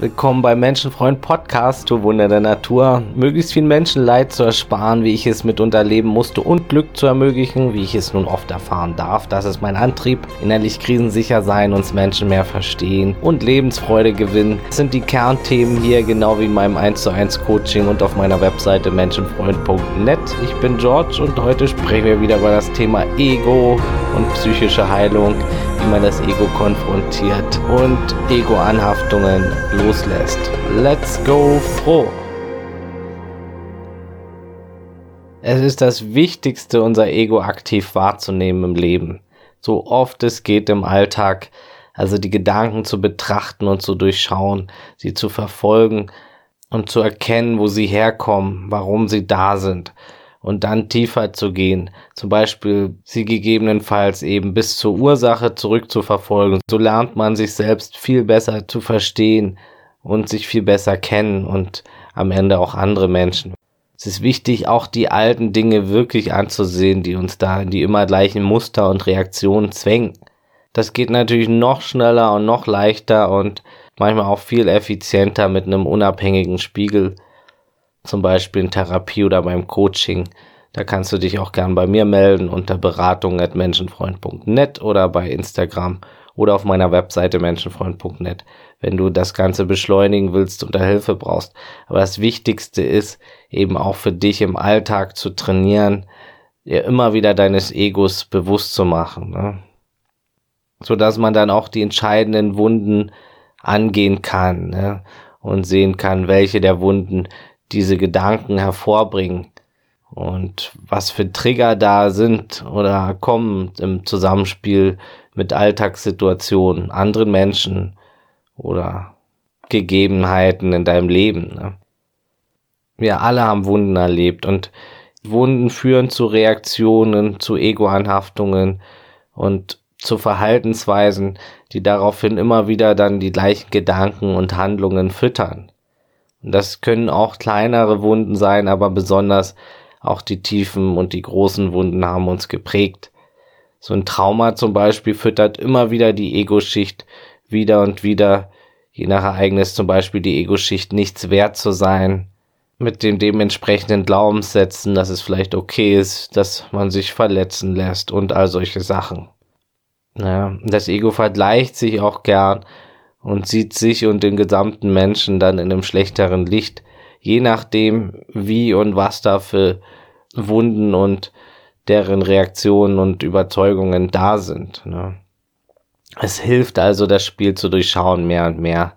Willkommen beim Menschenfreund Podcast, du Wunder der Natur. Möglichst viel Menschenleid zu ersparen, wie ich es mitunter leben musste und Glück zu ermöglichen, wie ich es nun oft erfahren darf. Das ist mein Antrieb. Innerlich krisensicher sein, uns Menschen mehr verstehen und Lebensfreude gewinnen. Das sind die Kernthemen hier, genau wie in meinem 1 zu 1 Coaching und auf meiner Webseite menschenfreund.net. Ich bin George und heute sprechen wir wieder über das Thema Ego und psychische Heilung, man das Ego konfrontiert und Ego-Anhaftungen loslässt. Let's go froh! Es ist das Wichtigste, unser Ego aktiv wahrzunehmen im Leben. So oft es geht im Alltag, also die Gedanken zu betrachten und zu durchschauen, sie zu verfolgen und zu erkennen, wo sie herkommen, warum sie da sind und dann tiefer zu gehen, zum Beispiel sie gegebenenfalls eben bis zur Ursache zurückzuverfolgen. So lernt man sich selbst viel besser zu verstehen und sich viel besser kennen und am Ende auch andere Menschen. Es ist wichtig, auch die alten Dinge wirklich anzusehen, die uns da in die immer gleichen Muster und Reaktionen zwängen. Das geht natürlich noch schneller und noch leichter und manchmal auch viel effizienter mit einem unabhängigen Spiegel zum Beispiel in Therapie oder beim Coaching. Da kannst du dich auch gern bei mir melden unter beratung.menschenfreund.net oder bei Instagram oder auf meiner Webseite menschenfreund.net, wenn du das Ganze beschleunigen willst und da Hilfe brauchst. Aber das Wichtigste ist eben auch für dich im Alltag zu trainieren, dir immer wieder deines Egos bewusst zu machen, ne? so dass man dann auch die entscheidenden Wunden angehen kann ne? und sehen kann, welche der Wunden diese Gedanken hervorbringen und was für Trigger da sind oder kommen im Zusammenspiel mit Alltagssituationen, anderen Menschen oder Gegebenheiten in deinem Leben. Ne? Wir alle haben Wunden erlebt und Wunden führen zu Reaktionen, zu Egoanhaftungen und zu Verhaltensweisen, die daraufhin immer wieder dann die gleichen Gedanken und Handlungen füttern. Das können auch kleinere Wunden sein, aber besonders auch die tiefen und die großen Wunden haben uns geprägt. So ein Trauma zum Beispiel füttert immer wieder die Ego-Schicht wieder und wieder, je nach Ereignis zum Beispiel die Ego-Schicht nichts wert zu sein, mit dem dementsprechenden Glaubenssätzen, dass es vielleicht okay ist, dass man sich verletzen lässt und all solche Sachen. Ja, das Ego vergleicht sich auch gern und sieht sich und den gesamten Menschen dann in einem schlechteren Licht, je nachdem, wie und was da für Wunden und deren Reaktionen und Überzeugungen da sind. Ne? Es hilft also, das Spiel zu durchschauen mehr und mehr,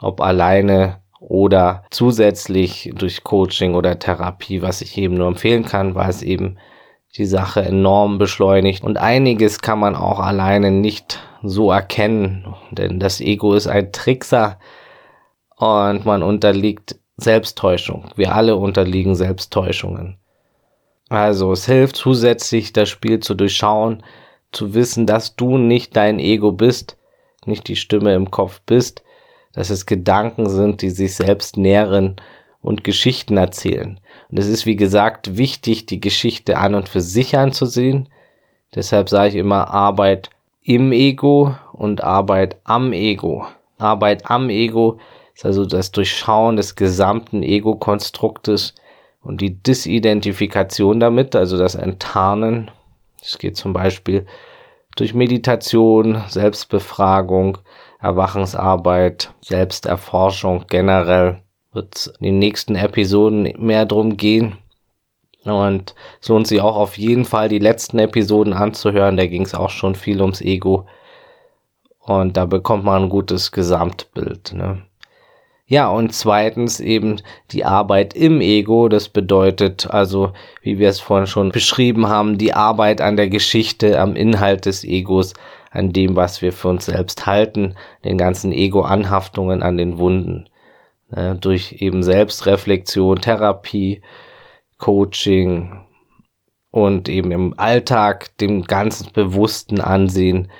ob alleine oder zusätzlich durch Coaching oder Therapie, was ich eben nur empfehlen kann, weil es eben die Sache enorm beschleunigt. Und einiges kann man auch alleine nicht so erkennen, denn das Ego ist ein Trickser und man unterliegt Selbsttäuschung. Wir alle unterliegen Selbsttäuschungen. Also es hilft zusätzlich, das Spiel zu durchschauen, zu wissen, dass du nicht dein Ego bist, nicht die Stimme im Kopf bist, dass es Gedanken sind, die sich selbst nähren und Geschichten erzählen. Und es ist, wie gesagt, wichtig, die Geschichte an und für sich anzusehen. Deshalb sage ich immer Arbeit im Ego und Arbeit am Ego. Arbeit am Ego ist also das Durchschauen des gesamten Ego-Konstruktes und die Disidentifikation damit, also das Enttarnen. Es geht zum Beispiel durch Meditation, Selbstbefragung, Erwachensarbeit, Selbsterforschung generell wird es in den nächsten Episoden mehr drum gehen. Und es lohnt sich auch auf jeden Fall, die letzten Episoden anzuhören. Da ging es auch schon viel ums Ego. Und da bekommt man ein gutes Gesamtbild. Ne? Ja, und zweitens eben die Arbeit im Ego. Das bedeutet also, wie wir es vorhin schon beschrieben haben, die Arbeit an der Geschichte, am Inhalt des Egos, an dem, was wir für uns selbst halten, den ganzen Ego-Anhaftungen an den Wunden. Ne? Durch eben Selbstreflexion, Therapie, Coaching und eben im Alltag dem ganzen bewussten Ansehen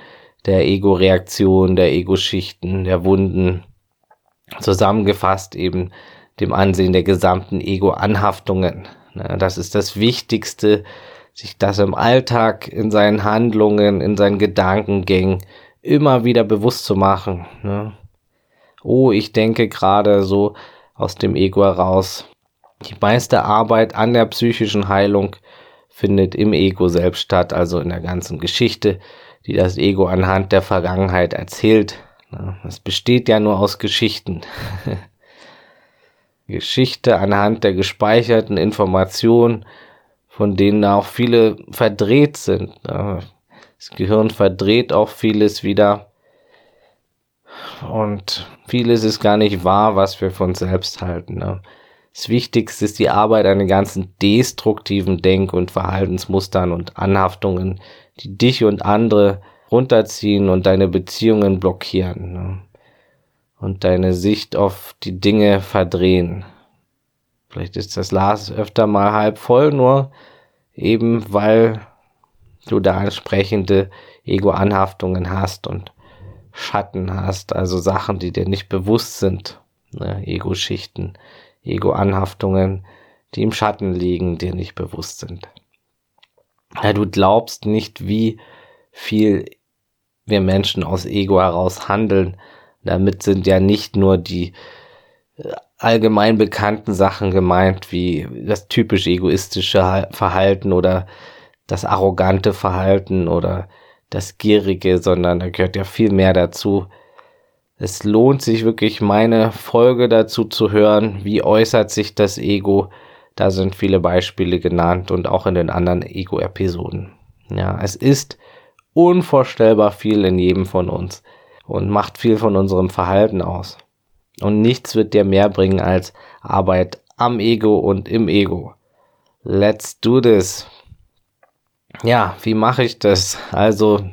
der Ego-Reaktion, der Ego-Schichten, der Wunden, zusammengefasst eben dem Ansehen der gesamten Ego-Anhaftungen. Das ist das Wichtigste, sich das im Alltag, in seinen Handlungen, in seinen Gedankengängen immer wieder bewusst zu machen. Ne? oh, ich denke gerade so aus dem Ego heraus. Die meiste Arbeit an der psychischen Heilung findet im Ego selbst statt, also in der ganzen Geschichte, die das Ego anhand der Vergangenheit erzählt. Es besteht ja nur aus Geschichten. Geschichte anhand der gespeicherten Informationen, von denen auch viele verdreht sind. Das Gehirn verdreht auch vieles wieder. Und vieles ist gar nicht wahr, was wir von selbst halten. Das Wichtigste ist die Arbeit an den ganzen destruktiven Denk- und Verhaltensmustern und Anhaftungen, die dich und andere runterziehen und deine Beziehungen blockieren ne? und deine Sicht auf die Dinge verdrehen. Vielleicht ist das Glas öfter mal halb voll, nur eben weil du da entsprechende Ego-Anhaftungen hast und Schatten hast, also Sachen, die dir nicht bewusst sind, ne? Ego-Schichten, Ego-Anhaftungen, die im Schatten liegen, dir nicht bewusst sind. Ja, du glaubst nicht, wie viel wir Menschen aus Ego heraus handeln. Damit sind ja nicht nur die äh, allgemein bekannten Sachen gemeint, wie das typisch egoistische Verhalten oder das arrogante Verhalten oder das gierige, sondern da gehört ja viel mehr dazu. Es lohnt sich wirklich, meine Folge dazu zu hören. Wie äußert sich das Ego? Da sind viele Beispiele genannt und auch in den anderen Ego-Episoden. Ja, es ist unvorstellbar viel in jedem von uns und macht viel von unserem Verhalten aus. Und nichts wird dir mehr bringen als Arbeit am Ego und im Ego. Let's do this. Ja, wie mache ich das? Also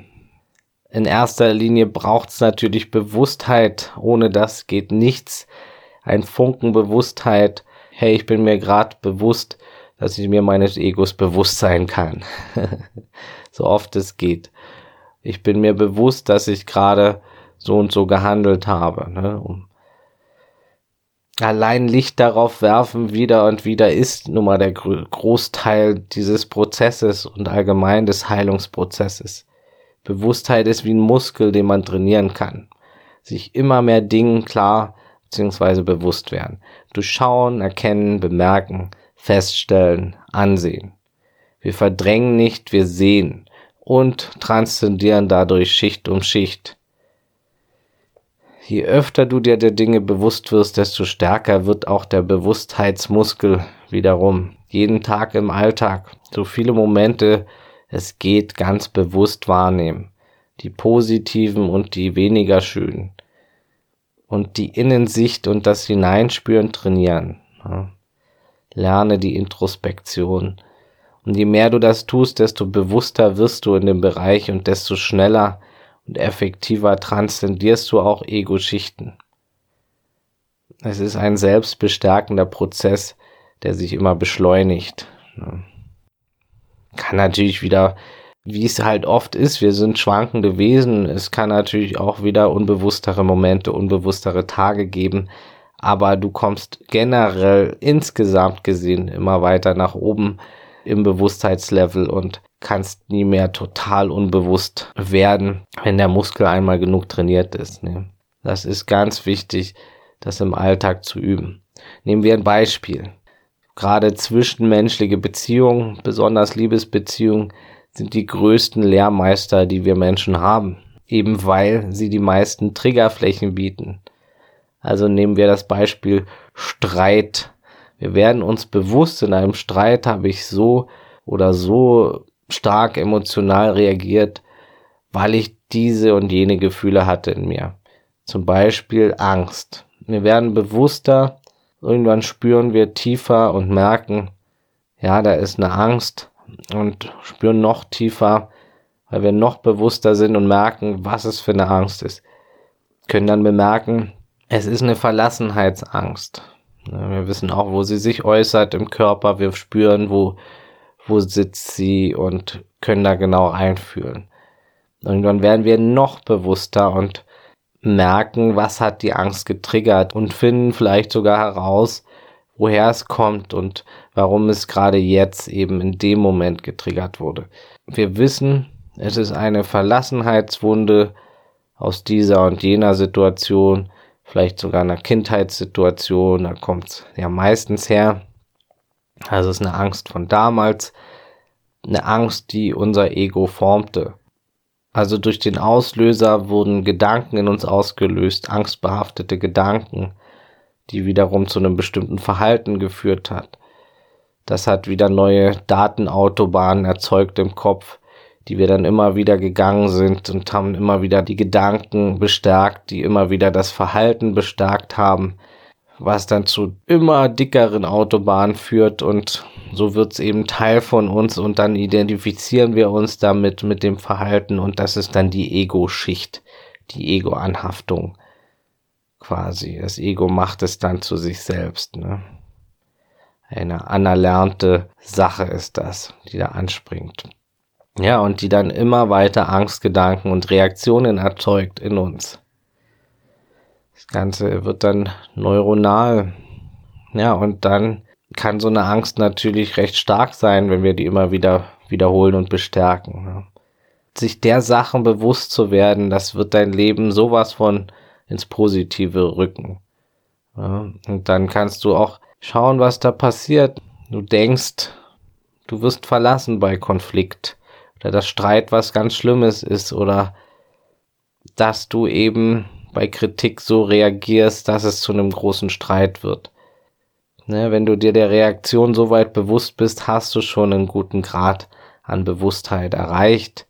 in erster Linie braucht es natürlich Bewusstheit. Ohne das geht nichts. Ein Funken Bewusstheit. Hey, ich bin mir gerade bewusst, dass ich mir meines Egos bewusst sein kann. so oft es geht. Ich bin mir bewusst, dass ich gerade so und so gehandelt habe. Ne? Um allein Licht darauf werfen wieder und wieder ist nun mal der Großteil dieses Prozesses und allgemein des Heilungsprozesses. Bewusstheit ist wie ein Muskel, den man trainieren kann. Sich immer mehr Dingen klar bzw. bewusst werden. Durchschauen, erkennen, bemerken, feststellen, ansehen. Wir verdrängen nicht, wir sehen und transzendieren dadurch Schicht um Schicht. Je öfter du dir der Dinge bewusst wirst, desto stärker wird auch der Bewusstheitsmuskel wiederum. Jeden Tag im Alltag. So viele Momente es geht ganz bewusst wahrnehmen. Die positiven und die weniger schönen. Und die Innensicht und das Hineinspüren trainieren. Lerne die Introspektion. Und je mehr du das tust, desto bewusster wirst du in dem Bereich und desto schneller und effektiver transzendierst du auch Ego-Schichten. Es ist ein selbstbestärkender Prozess, der sich immer beschleunigt kann natürlich wieder, wie es halt oft ist, wir sind schwankende Wesen. Es kann natürlich auch wieder unbewusstere Momente, unbewusstere Tage geben. Aber du kommst generell insgesamt gesehen immer weiter nach oben im Bewusstheitslevel und kannst nie mehr total unbewusst werden, wenn der Muskel einmal genug trainiert ist. Ne? Das ist ganz wichtig, das im Alltag zu üben. Nehmen wir ein Beispiel. Gerade zwischenmenschliche Beziehungen, besonders Liebesbeziehungen, sind die größten Lehrmeister, die wir Menschen haben. Eben weil sie die meisten Triggerflächen bieten. Also nehmen wir das Beispiel Streit. Wir werden uns bewusst, in einem Streit habe ich so oder so stark emotional reagiert, weil ich diese und jene Gefühle hatte in mir. Zum Beispiel Angst. Wir werden bewusster, Irgendwann spüren wir tiefer und merken, ja, da ist eine Angst und spüren noch tiefer, weil wir noch bewusster sind und merken, was es für eine Angst ist. Können dann bemerken, es ist eine Verlassenheitsangst. Wir wissen auch, wo sie sich äußert im Körper. Wir spüren, wo, wo sitzt sie und können da genau reinfühlen. Irgendwann werden wir noch bewusster und merken, was hat die Angst getriggert und finden vielleicht sogar heraus, woher es kommt und warum es gerade jetzt eben in dem Moment getriggert wurde. Wir wissen, es ist eine Verlassenheitswunde aus dieser und jener Situation, vielleicht sogar einer Kindheitssituation, da kommt es ja meistens her. Also es ist eine Angst von damals, eine Angst, die unser Ego formte. Also durch den Auslöser wurden Gedanken in uns ausgelöst, angstbehaftete Gedanken, die wiederum zu einem bestimmten Verhalten geführt hat. Das hat wieder neue Datenautobahnen erzeugt im Kopf, die wir dann immer wieder gegangen sind und haben immer wieder die Gedanken bestärkt, die immer wieder das Verhalten bestärkt haben, was dann zu immer dickeren Autobahnen führt und so wird's eben Teil von uns und dann identifizieren wir uns damit mit dem Verhalten und das ist dann die Ego-Schicht, die Ego-Anhaftung quasi. Das Ego macht es dann zu sich selbst. Ne? Eine anerlernte Sache ist das, die da anspringt. Ja, und die dann immer weiter Angstgedanken und Reaktionen erzeugt in uns. Das Ganze wird dann neuronal. Ja, und dann kann so eine Angst natürlich recht stark sein, wenn wir die immer wieder wiederholen und bestärken. Sich der Sachen bewusst zu werden, das wird dein Leben sowas von ins Positive rücken. Und dann kannst du auch schauen, was da passiert. Du denkst, du wirst verlassen bei Konflikt oder dass Streit was ganz Schlimmes ist oder dass du eben bei Kritik so reagierst, dass es zu einem großen Streit wird. Ne, wenn du dir der Reaktion so weit bewusst bist, hast du schon einen guten Grad an Bewusstheit erreicht.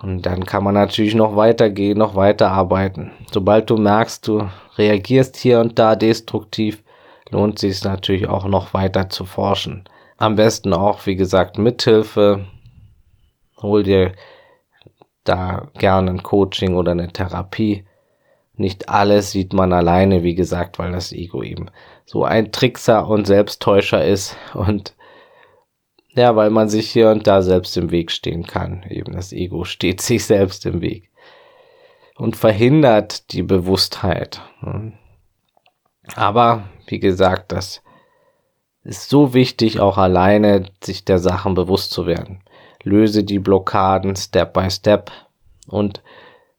Und dann kann man natürlich noch weitergehen, noch weiterarbeiten. Sobald du merkst, du reagierst hier und da destruktiv, lohnt sich es natürlich auch noch weiter zu forschen. Am besten auch, wie gesagt, Mithilfe Hol dir da gerne ein Coaching oder eine Therapie. Nicht alles sieht man alleine, wie gesagt, weil das Ego eben so ein Trickser und Selbsttäuscher ist und ja, weil man sich hier und da selbst im Weg stehen kann. Eben das Ego steht sich selbst im Weg und verhindert die Bewusstheit. Aber wie gesagt, das ist so wichtig, auch alleine sich der Sachen bewusst zu werden löse die Blockaden Step by Step. Und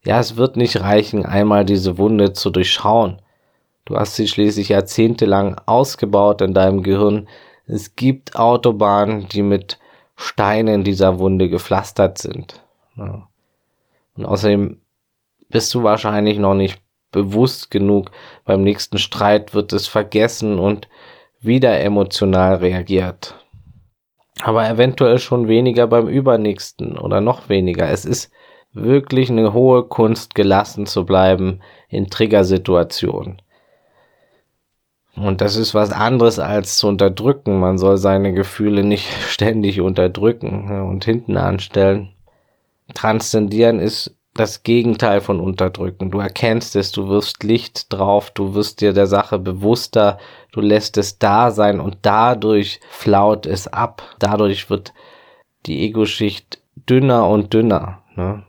ja, es wird nicht reichen, einmal diese Wunde zu durchschauen. Du hast sie schließlich jahrzehntelang ausgebaut in deinem Gehirn. Es gibt Autobahnen, die mit Steinen dieser Wunde gepflastert sind. Ja. Und außerdem bist du wahrscheinlich noch nicht bewusst genug. Beim nächsten Streit wird es vergessen und wieder emotional reagiert aber eventuell schon weniger beim übernächsten oder noch weniger. Es ist wirklich eine hohe Kunst, gelassen zu bleiben in Triggersituationen. Und das ist was anderes als zu unterdrücken. Man soll seine Gefühle nicht ständig unterdrücken und hinten anstellen. Transzendieren ist das Gegenteil von unterdrücken. Du erkennst es, du wirst Licht drauf, du wirst dir der Sache bewusster, du lässt es da sein und dadurch flaut es ab. Dadurch wird die Ego-Schicht dünner und dünner. Ne?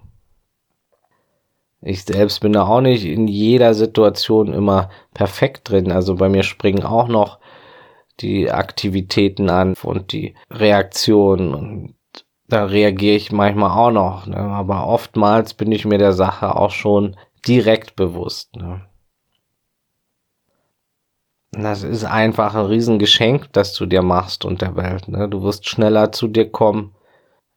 Ich selbst bin da auch nicht in jeder Situation immer perfekt drin. Also bei mir springen auch noch die Aktivitäten an und die Reaktionen und da reagiere ich manchmal auch noch. Ne? Aber oftmals bin ich mir der Sache auch schon direkt bewusst. Ne? Das ist einfach ein Riesengeschenk, das du dir machst und der Welt. Ne? Du wirst schneller zu dir kommen,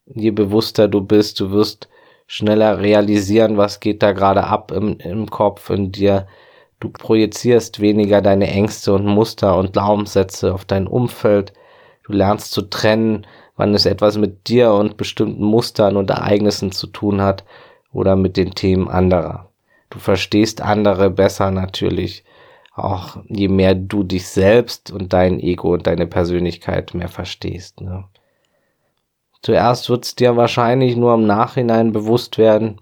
je bewusster du bist, du wirst schneller realisieren, was geht da gerade ab im, im Kopf in dir. Du projizierst weniger deine Ängste und Muster und Glaubenssätze auf dein Umfeld. Du lernst zu trennen, wann es etwas mit dir und bestimmten Mustern und Ereignissen zu tun hat oder mit den Themen anderer. Du verstehst andere besser natürlich, auch je mehr du dich selbst und dein Ego und deine Persönlichkeit mehr verstehst. Ne? Zuerst wird es dir wahrscheinlich nur im Nachhinein bewusst werden,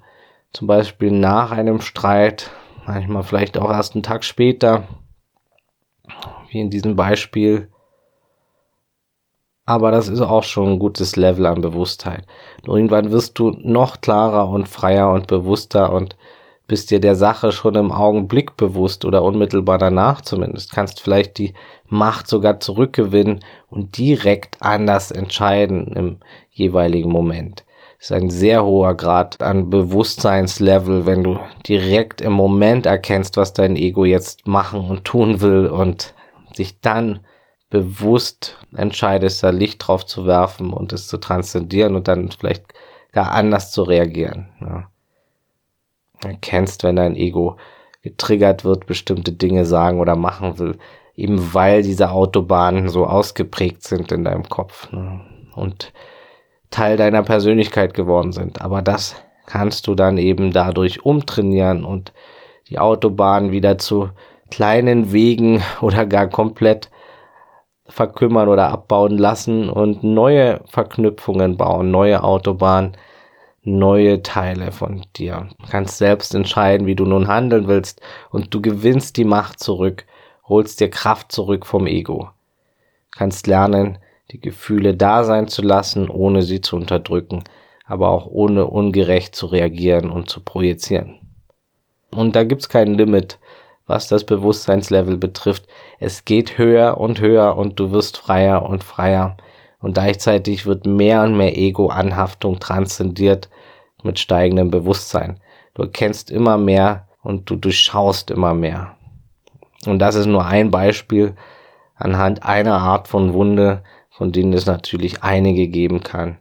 zum Beispiel nach einem Streit, manchmal vielleicht auch erst einen Tag später, wie in diesem Beispiel, aber das ist auch schon ein gutes Level an Bewusstheit. Und irgendwann wirst du noch klarer und freier und bewusster und bist dir der Sache schon im Augenblick bewusst oder unmittelbar danach zumindest. Kannst vielleicht die Macht sogar zurückgewinnen und direkt anders entscheiden im jeweiligen Moment. ist ein sehr hoher Grad an Bewusstseinslevel, wenn du direkt im Moment erkennst, was dein Ego jetzt machen und tun will und dich dann bewusst entscheidest, da Licht drauf zu werfen und es zu transzendieren und dann vielleicht gar anders zu reagieren. Ja. Erkennst, wenn dein Ego getriggert wird, bestimmte Dinge sagen oder machen will, eben weil diese Autobahnen so ausgeprägt sind in deinem Kopf ne? und Teil deiner Persönlichkeit geworden sind. Aber das kannst du dann eben dadurch umtrainieren und die Autobahn wieder zu kleinen Wegen oder gar komplett verkümmern oder abbauen lassen und neue Verknüpfungen bauen, neue Autobahnen, neue Teile von dir. Du kannst selbst entscheiden, wie du nun handeln willst und du gewinnst die Macht zurück, holst dir Kraft zurück vom Ego. Du kannst lernen, die Gefühle da sein zu lassen, ohne sie zu unterdrücken, aber auch ohne ungerecht zu reagieren und zu projizieren. Und da gibt's kein Limit, was das Bewusstseinslevel betrifft. Es geht höher und höher und du wirst freier und freier. Und gleichzeitig wird mehr und mehr Ego-Anhaftung transzendiert mit steigendem Bewusstsein. Du erkennst immer mehr und du durchschaust immer mehr. Und das ist nur ein Beispiel anhand einer Art von Wunde, von denen es natürlich einige geben kann.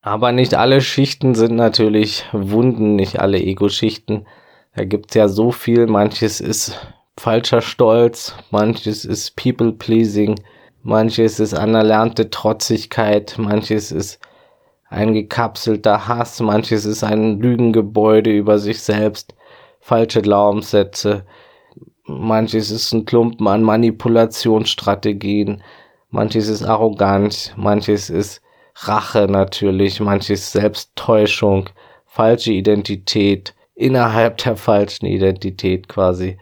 Aber nicht alle Schichten sind natürlich Wunden, nicht alle Ego-Schichten. Da gibt's ja so viel. Manches ist falscher Stolz, manches ist People-Pleasing, manches ist anerlernte Trotzigkeit, manches ist ein gekapselter Hass, manches ist ein Lügengebäude über sich selbst, falsche Glaubenssätze, manches ist ein Klumpen an Manipulationsstrategien, manches ist arrogant, manches ist Rache natürlich, manches Selbsttäuschung, falsche Identität, innerhalb der falschen Identität quasi,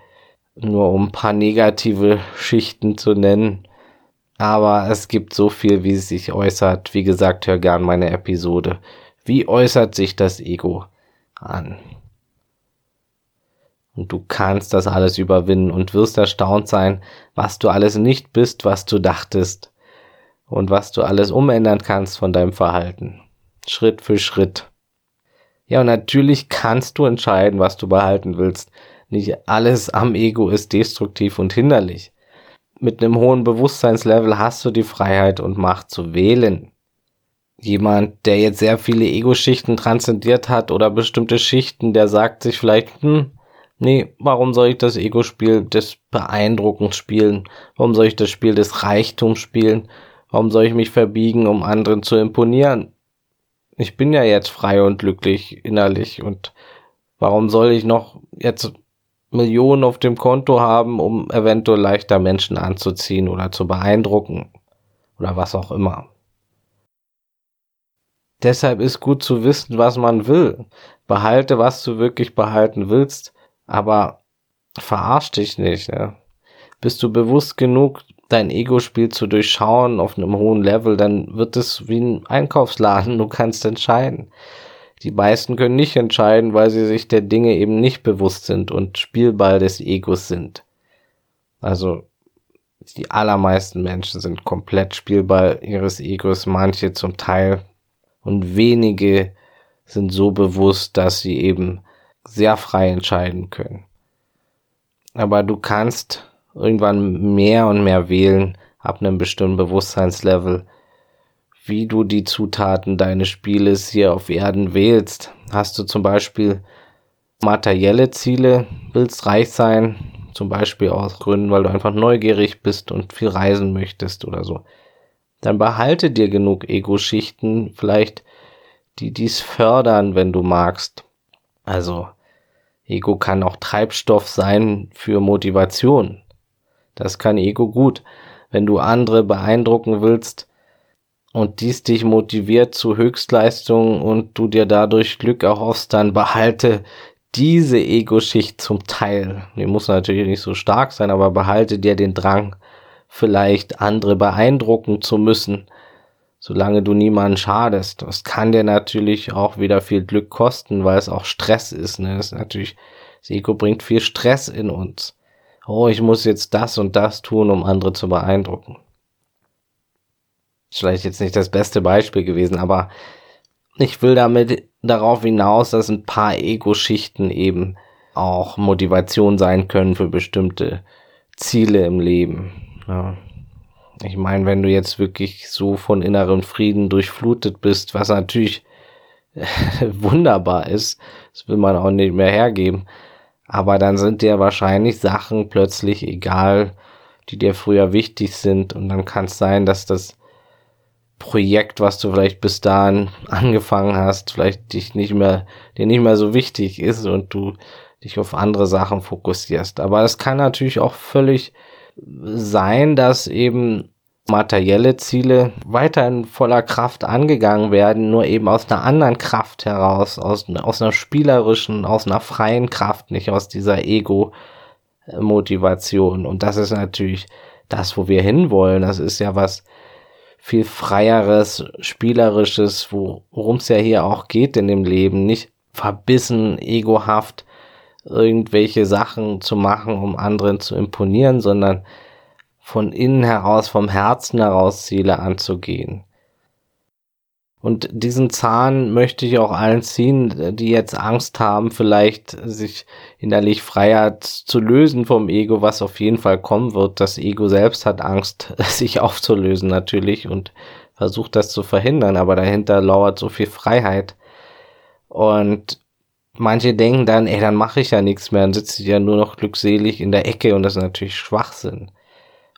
nur um ein paar negative Schichten zu nennen. Aber es gibt so viel, wie es sich äußert. Wie gesagt, hör gern meine Episode. Wie äußert sich das Ego an? Und du kannst das alles überwinden und wirst erstaunt sein, was du alles nicht bist, was du dachtest und was du alles umändern kannst von deinem Verhalten. Schritt für Schritt. Ja, und natürlich kannst du entscheiden, was du behalten willst. Nicht alles am Ego ist destruktiv und hinderlich. Mit einem hohen Bewusstseinslevel hast du die Freiheit und Macht zu wählen. Jemand, der jetzt sehr viele Ego-Schichten transzendiert hat oder bestimmte Schichten, der sagt sich vielleicht, hm, Nee, warum soll ich das Ego-Spiel des Beeindruckens spielen? Warum soll ich das Spiel des Reichtums spielen? Warum soll ich mich verbiegen, um anderen zu imponieren? Ich bin ja jetzt frei und glücklich innerlich und warum soll ich noch jetzt Millionen auf dem Konto haben, um eventuell leichter Menschen anzuziehen oder zu beeindrucken oder was auch immer. Deshalb ist gut zu wissen, was man will. Behalte, was du wirklich behalten willst aber verarsch dich nicht. Ne? Bist du bewusst genug, dein Ego-Spiel zu durchschauen auf einem hohen Level, dann wird es wie ein Einkaufsladen. Du kannst entscheiden. Die meisten können nicht entscheiden, weil sie sich der Dinge eben nicht bewusst sind und Spielball des Egos sind. Also die allermeisten Menschen sind komplett Spielball ihres Egos, manche zum Teil und wenige sind so bewusst, dass sie eben sehr frei entscheiden können. Aber du kannst irgendwann mehr und mehr wählen ab einem bestimmten Bewusstseinslevel, wie du die Zutaten deines Spieles hier auf Erden wählst. Hast du zum Beispiel materielle Ziele, willst reich sein, zum Beispiel aus Gründen, weil du einfach neugierig bist und viel reisen möchtest oder so. Dann behalte dir genug Ego-Schichten, vielleicht die dies fördern, wenn du magst. Also Ego kann auch Treibstoff sein für Motivation. Das kann Ego gut. Wenn du andere beeindrucken willst und dies dich motiviert zu Höchstleistungen und du dir dadurch Glück erhoffst, dann behalte diese Ego-Schicht zum Teil. Die muss natürlich nicht so stark sein, aber behalte dir den Drang, vielleicht andere beeindrucken zu müssen solange du niemanden schadest. Das kann dir natürlich auch wieder viel Glück kosten, weil es auch Stress ist. Ne? Das ist natürlich, das Ego bringt viel Stress in uns. Oh, ich muss jetzt das und das tun, um andere zu beeindrucken. Ist vielleicht jetzt nicht das beste Beispiel gewesen, aber ich will damit darauf hinaus, dass ein paar Ego-Schichten eben auch Motivation sein können für bestimmte Ziele im Leben. Ja. Ich meine, wenn du jetzt wirklich so von innerem Frieden durchflutet bist, was natürlich wunderbar ist, das will man auch nicht mehr hergeben, aber dann sind dir wahrscheinlich Sachen plötzlich egal, die dir früher wichtig sind und dann kann es sein, dass das Projekt, was du vielleicht bis dahin angefangen hast, vielleicht dich nicht mehr, dir nicht mehr so wichtig ist und du dich auf andere Sachen fokussierst. Aber es kann natürlich auch völlig sein, dass eben materielle Ziele weiterhin voller Kraft angegangen werden, nur eben aus einer anderen Kraft heraus, aus, aus einer spielerischen, aus einer freien Kraft, nicht aus dieser Ego-Motivation. Und das ist natürlich das, wo wir hinwollen. Das ist ja was viel freieres, spielerisches, worum es ja hier auch geht in dem Leben, nicht verbissen, egohaft irgendwelche Sachen zu machen, um anderen zu imponieren, sondern von innen heraus, vom Herzen heraus Ziele anzugehen. Und diesen Zahn möchte ich auch allen ziehen, die jetzt Angst haben, vielleicht sich innerlich freier zu lösen vom Ego, was auf jeden Fall kommen wird. Das Ego selbst hat Angst, sich aufzulösen natürlich und versucht das zu verhindern, aber dahinter lauert so viel Freiheit. Und manche denken dann, ey, dann mache ich ja nichts mehr, dann sitze ich ja nur noch glückselig in der Ecke und das ist natürlich Schwachsinn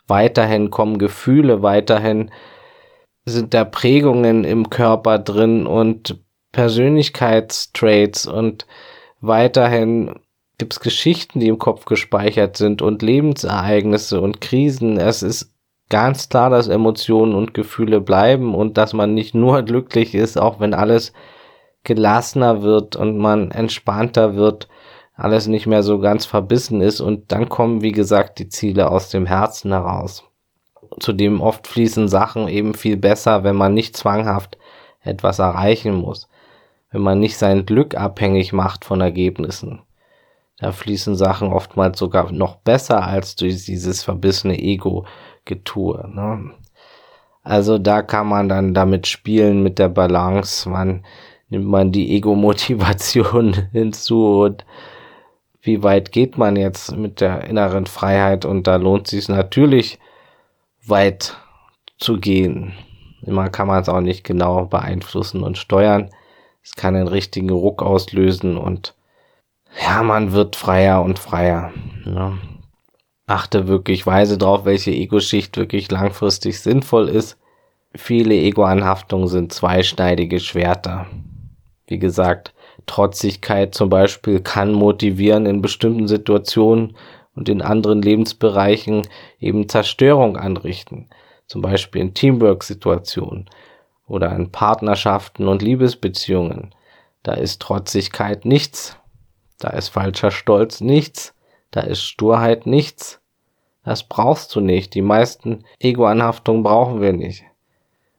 weiterhin kommen Gefühle, weiterhin sind da Prägungen im Körper drin und Persönlichkeitstraits und weiterhin gibt's Geschichten, die im Kopf gespeichert sind und Lebensereignisse und Krisen. Es ist ganz klar, dass Emotionen und Gefühle bleiben und dass man nicht nur glücklich ist, auch wenn alles gelassener wird und man entspannter wird alles nicht mehr so ganz verbissen ist und dann kommen, wie gesagt, die Ziele aus dem Herzen heraus. Zudem oft fließen Sachen eben viel besser, wenn man nicht zwanghaft etwas erreichen muss, wenn man nicht sein Glück abhängig macht von Ergebnissen. Da fließen Sachen oftmals sogar noch besser als durch dieses verbissene Ego-Getue. Ne? Also da kann man dann damit spielen mit der Balance, wann nimmt man die Ego-Motivation hinzu und wie weit geht man jetzt mit der inneren Freiheit und da lohnt sich natürlich weit zu gehen. Immer kann man es auch nicht genau beeinflussen und steuern. Es kann einen richtigen Ruck auslösen und ja, man wird freier und freier. Ne? Achte wirklich weise drauf, welche Ego-Schicht wirklich langfristig sinnvoll ist. Viele Ego-Anhaftungen sind zweischneidige Schwerter. Wie gesagt, Trotzigkeit zum Beispiel kann motivieren in bestimmten Situationen und in anderen Lebensbereichen eben Zerstörung anrichten. Zum Beispiel in Teamwork-Situationen oder in Partnerschaften und Liebesbeziehungen. Da ist Trotzigkeit nichts. Da ist falscher Stolz nichts. Da ist Sturheit nichts. Das brauchst du nicht. Die meisten Ego-Anhaftungen brauchen wir nicht.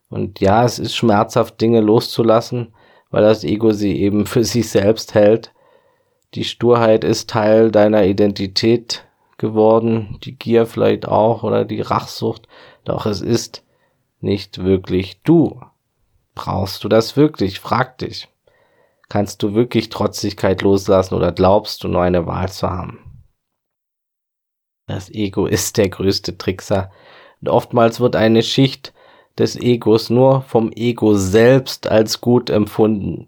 Und ja, es ist schmerzhaft, Dinge loszulassen, weil das Ego sie eben für sich selbst hält. Die Sturheit ist Teil deiner Identität geworden, die Gier vielleicht auch oder die Rachsucht, doch es ist nicht wirklich du. Brauchst du das wirklich? Frag dich. Kannst du wirklich Trotzigkeit loslassen oder glaubst du nur eine Wahl zu haben? Das Ego ist der größte Trickser. Und oftmals wird eine Schicht des Egos nur vom Ego selbst als gut empfunden.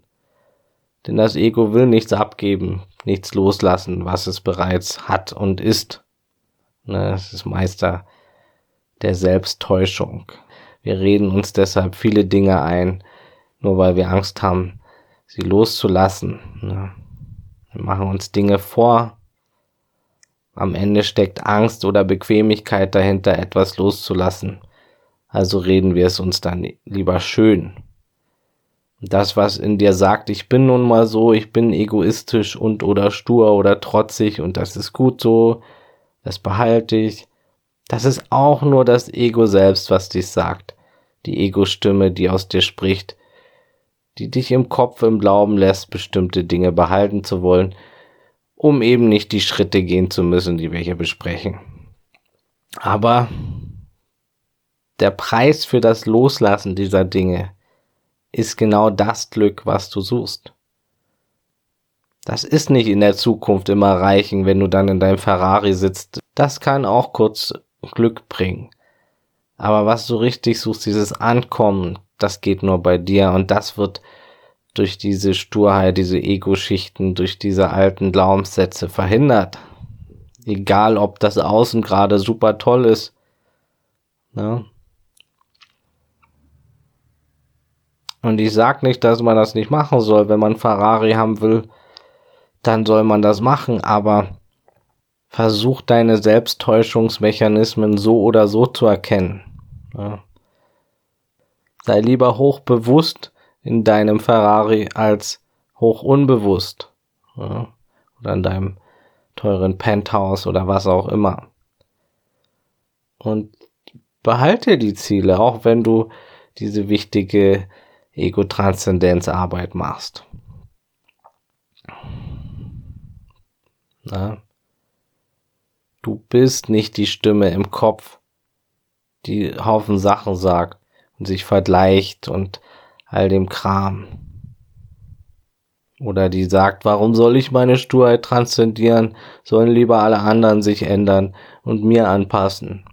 Denn das Ego will nichts abgeben, nichts loslassen, was es bereits hat und ist. Ne, es ist Meister der Selbsttäuschung. Wir reden uns deshalb viele Dinge ein, nur weil wir Angst haben, sie loszulassen. Ne. Wir machen uns Dinge vor. Am Ende steckt Angst oder Bequemlichkeit dahinter, etwas loszulassen. Also reden wir es uns dann lieber schön. Das, was in dir sagt, ich bin nun mal so, ich bin egoistisch und oder stur oder trotzig und das ist gut so, das behalte ich. Das ist auch nur das Ego selbst, was dich sagt. Die Ego-Stimme, die aus dir spricht, die dich im Kopf im Glauben lässt, bestimmte Dinge behalten zu wollen, um eben nicht die Schritte gehen zu müssen, die wir hier besprechen. Aber der Preis für das Loslassen dieser Dinge ist genau das Glück, was du suchst. Das ist nicht in der Zukunft immer reichen, wenn du dann in deinem Ferrari sitzt. Das kann auch kurz Glück bringen. Aber was du richtig suchst, dieses Ankommen, das geht nur bei dir und das wird durch diese Sturheit, diese Ego-Schichten, durch diese alten Glaubenssätze verhindert. Egal, ob das Außen gerade super toll ist. Ne? Und ich sag nicht, dass man das nicht machen soll. Wenn man Ferrari haben will, dann soll man das machen. Aber versuch deine Selbsttäuschungsmechanismen so oder so zu erkennen. Ja. Sei lieber hochbewusst in deinem Ferrari als hoch unbewusst. Ja. Oder in deinem teuren Penthouse oder was auch immer. Und behalte die Ziele, auch wenn du diese wichtige Ego-Transzendenzarbeit machst. Na? Du bist nicht die Stimme im Kopf, die Haufen Sachen sagt und sich vergleicht und all dem Kram. Oder die sagt, warum soll ich meine Sturheit transzendieren, sollen lieber alle anderen sich ändern und mir anpassen.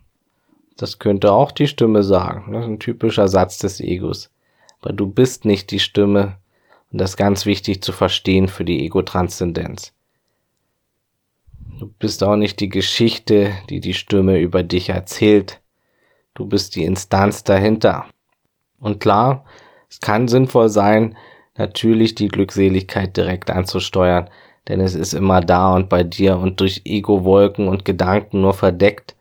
Das könnte auch die Stimme sagen. Das ist ein typischer Satz des Egos. Aber du bist nicht die Stimme. Und das ist ganz wichtig zu verstehen für die Ego-Transzendenz. Du bist auch nicht die Geschichte, die die Stimme über dich erzählt. Du bist die Instanz dahinter. Und klar, es kann sinnvoll sein, natürlich die Glückseligkeit direkt anzusteuern, denn es ist immer da und bei dir und durch Ego-Wolken und Gedanken nur verdeckt.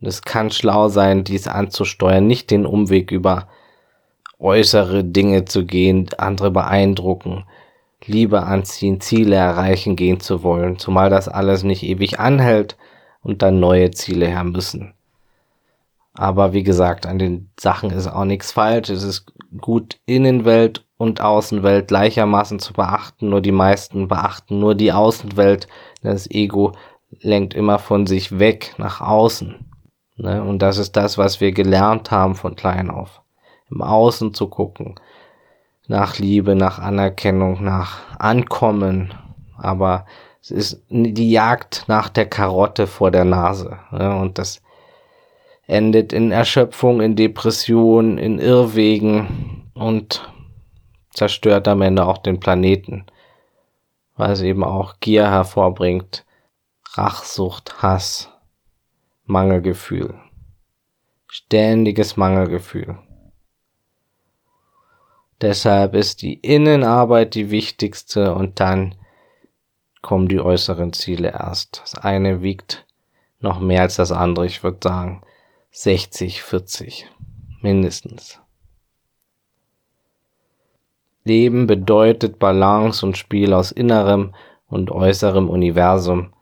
Und es kann schlau sein, dies anzusteuern, nicht den Umweg über äußere Dinge zu gehen, andere beeindrucken, Liebe anziehen, Ziele erreichen gehen zu wollen, zumal das alles nicht ewig anhält und dann neue Ziele her müssen. Aber wie gesagt, an den Sachen ist auch nichts falsch. Es ist gut, Innenwelt und Außenwelt gleichermaßen zu beachten. Nur die meisten beachten nur die Außenwelt. Das Ego lenkt immer von sich weg nach außen. Ne? Und das ist das, was wir gelernt haben von klein auf. Im Außen zu gucken. Nach Liebe, nach Anerkennung, nach Ankommen. Aber es ist die Jagd nach der Karotte vor der Nase. Ne? Und das endet in Erschöpfung, in Depression, in Irrwegen und zerstört am Ende auch den Planeten, weil es eben auch Gier hervorbringt, Rachsucht, Hass, Mangelgefühl, ständiges Mangelgefühl. Deshalb ist die Innenarbeit die wichtigste und dann kommen die äußeren Ziele erst. Das eine wiegt noch mehr als das andere. Ich würde sagen, 60, 40 mindestens. Leben bedeutet Balance und Spiel aus innerem und äußerem Universum,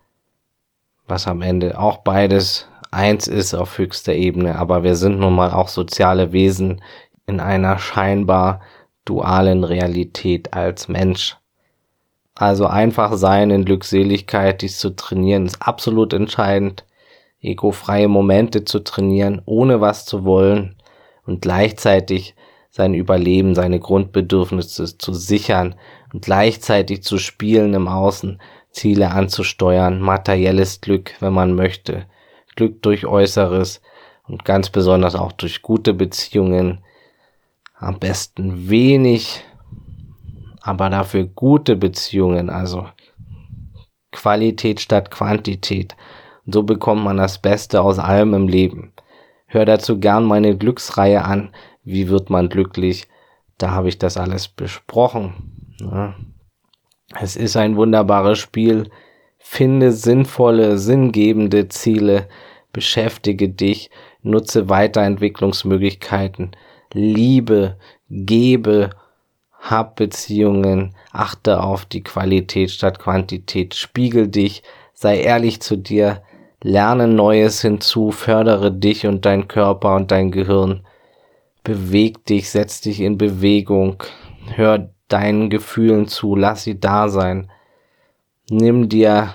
was am Ende auch beides eins ist auf höchster Ebene, aber wir sind nun mal auch soziale Wesen in einer scheinbar dualen Realität als Mensch. Also einfach sein in Glückseligkeit, dies zu trainieren, ist absolut entscheidend egofreie Momente zu trainieren, ohne was zu wollen und gleichzeitig sein Überleben, seine Grundbedürfnisse zu sichern und gleichzeitig zu spielen im Außen, Ziele anzusteuern, materielles Glück, wenn man möchte, Glück durch Äußeres und ganz besonders auch durch gute Beziehungen, am besten wenig, aber dafür gute Beziehungen, also Qualität statt Quantität, so bekommt man das Beste aus allem im Leben. Hör dazu gern meine Glücksreihe an. Wie wird man glücklich? Da habe ich das alles besprochen. Ja. Es ist ein wunderbares Spiel. Finde sinnvolle, sinngebende Ziele. Beschäftige dich. Nutze Weiterentwicklungsmöglichkeiten. Liebe, gebe, hab Beziehungen, achte auf die Qualität statt Quantität, spiegel dich, sei ehrlich zu dir, lerne Neues hinzu, fördere dich und dein Körper und dein Gehirn. Beweg dich, setz dich in Bewegung, hör deinen Gefühlen zu, lass sie da sein. Nimm dir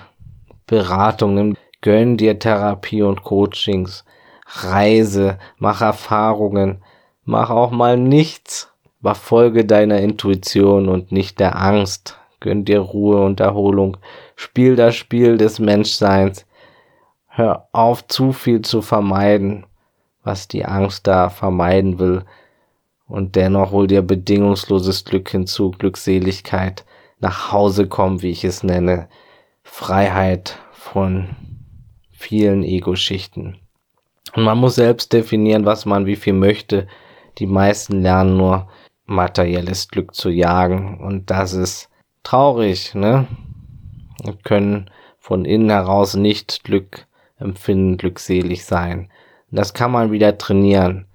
Beratung, nimm, gönn dir Therapie und Coachings, reise, mach Erfahrungen, mach auch mal nichts Aber folge deiner Intuition und nicht der Angst. Gönn dir Ruhe und Erholung. Spiel das Spiel des Menschseins. Hör auf, zu viel zu vermeiden, was die Angst da vermeiden will. Und dennoch hol dir bedingungsloses Glück hinzu, Glückseligkeit, nach Hause kommen, wie ich es nenne, Freiheit von vielen Ego-Schichten. Und man muss selbst definieren, was man wie viel möchte. Die meisten lernen nur materielles Glück zu jagen und das ist traurig, ne? Und können von innen heraus nicht Glück empfinden, glückselig sein. Das kann man wieder trainieren.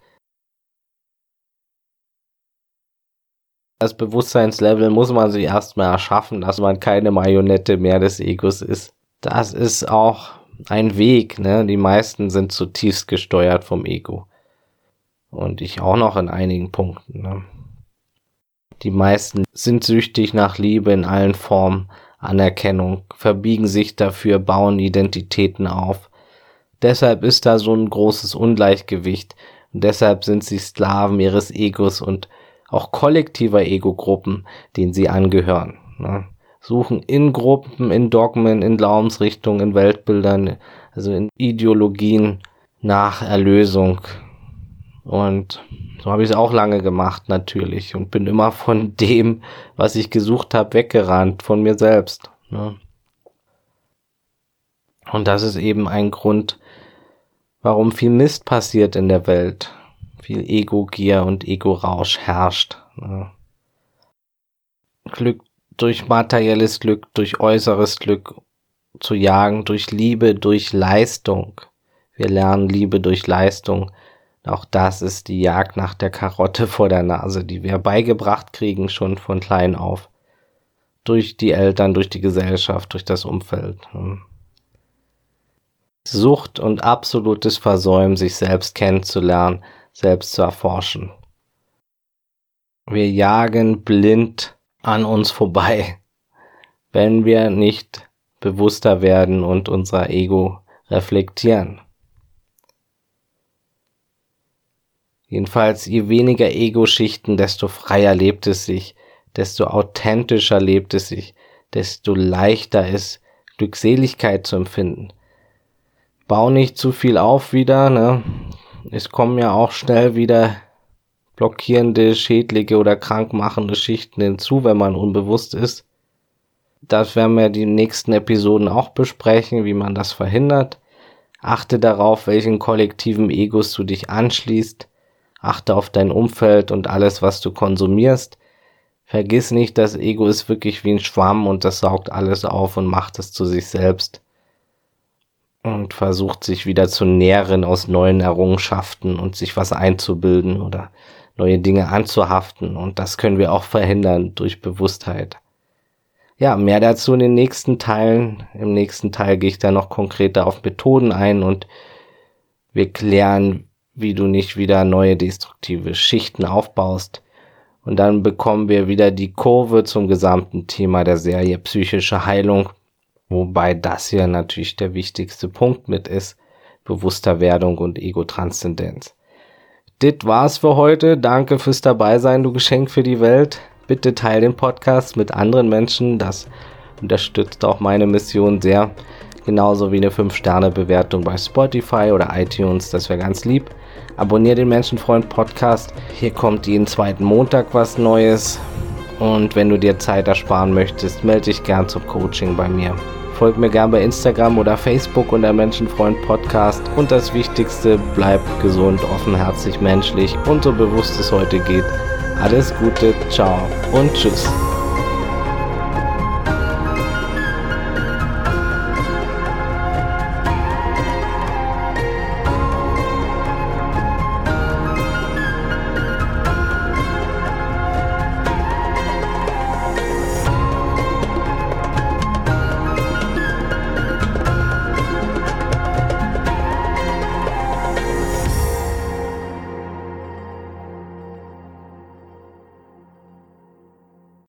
Das Bewusstseinslevel muss man sich erstmal erschaffen, dass man keine Marionette mehr des Egos ist. Das ist auch ein Weg, ne? Die meisten sind zutiefst gesteuert vom Ego. Und ich auch noch in einigen Punkten, ne? Die meisten sind süchtig nach Liebe in allen Formen, Anerkennung, verbiegen sich dafür, bauen Identitäten auf. Deshalb ist da so ein großes Ungleichgewicht und deshalb sind sie Sklaven ihres Egos und auch kollektiver Ego-Gruppen, denen sie angehören. Ne? Suchen in Gruppen, in Dogmen, in Glaubensrichtungen, in Weltbildern, also in Ideologien nach Erlösung. Und so habe ich es auch lange gemacht, natürlich, und bin immer von dem, was ich gesucht habe, weggerannt, von mir selbst. Ne? Und das ist eben ein Grund, warum viel Mist passiert in der Welt. Viel Ego-Gier und Ego-Rausch herrscht. Ne? Glück durch materielles Glück, durch äußeres Glück zu jagen, durch Liebe, durch Leistung. Wir lernen Liebe durch Leistung auch das ist die Jagd nach der Karotte vor der Nase, die wir beigebracht kriegen schon von klein auf. Durch die Eltern, durch die Gesellschaft, durch das Umfeld. Sucht und absolutes Versäumen, sich selbst kennenzulernen, selbst zu erforschen. Wir jagen blind an uns vorbei, wenn wir nicht bewusster werden und unser Ego reflektieren. Jedenfalls, je weniger Ego-Schichten, desto freier lebt es sich, desto authentischer lebt es sich, desto leichter ist Glückseligkeit zu empfinden. Bau nicht zu viel auf wieder, ne? Es kommen ja auch schnell wieder blockierende, schädliche oder krankmachende Schichten hinzu, wenn man unbewusst ist. Das werden wir die nächsten Episoden auch besprechen, wie man das verhindert. Achte darauf, welchen kollektiven Egos du dich anschließt achte auf dein Umfeld und alles, was du konsumierst. Vergiss nicht, das Ego ist wirklich wie ein Schwamm und das saugt alles auf und macht es zu sich selbst und versucht sich wieder zu nähren aus neuen Errungenschaften und sich was einzubilden oder neue Dinge anzuhaften und das können wir auch verhindern durch Bewusstheit. Ja, mehr dazu in den nächsten Teilen. Im nächsten Teil gehe ich da noch konkreter auf Methoden ein und wir klären, wie du nicht wieder neue destruktive Schichten aufbaust. Und dann bekommen wir wieder die Kurve zum gesamten Thema der Serie psychische Heilung, wobei das hier natürlich der wichtigste Punkt mit ist, bewusster Werdung und Ego-Transzendenz. Dit war's für heute. Danke fürs Dabeisein, du Geschenk für die Welt. Bitte teil den Podcast mit anderen Menschen. Das unterstützt auch meine Mission sehr. Genauso wie eine 5-Sterne-Bewertung bei Spotify oder iTunes. Das wäre ganz lieb. Abonnier den Menschenfreund Podcast. Hier kommt jeden zweiten Montag was Neues. Und wenn du dir Zeit ersparen möchtest, melde dich gern zum Coaching bei mir. Folg mir gern bei Instagram oder Facebook unter Menschenfreund Podcast. Und das Wichtigste, bleib gesund, offenherzig, menschlich und so bewusst es heute geht. Alles Gute, ciao und tschüss.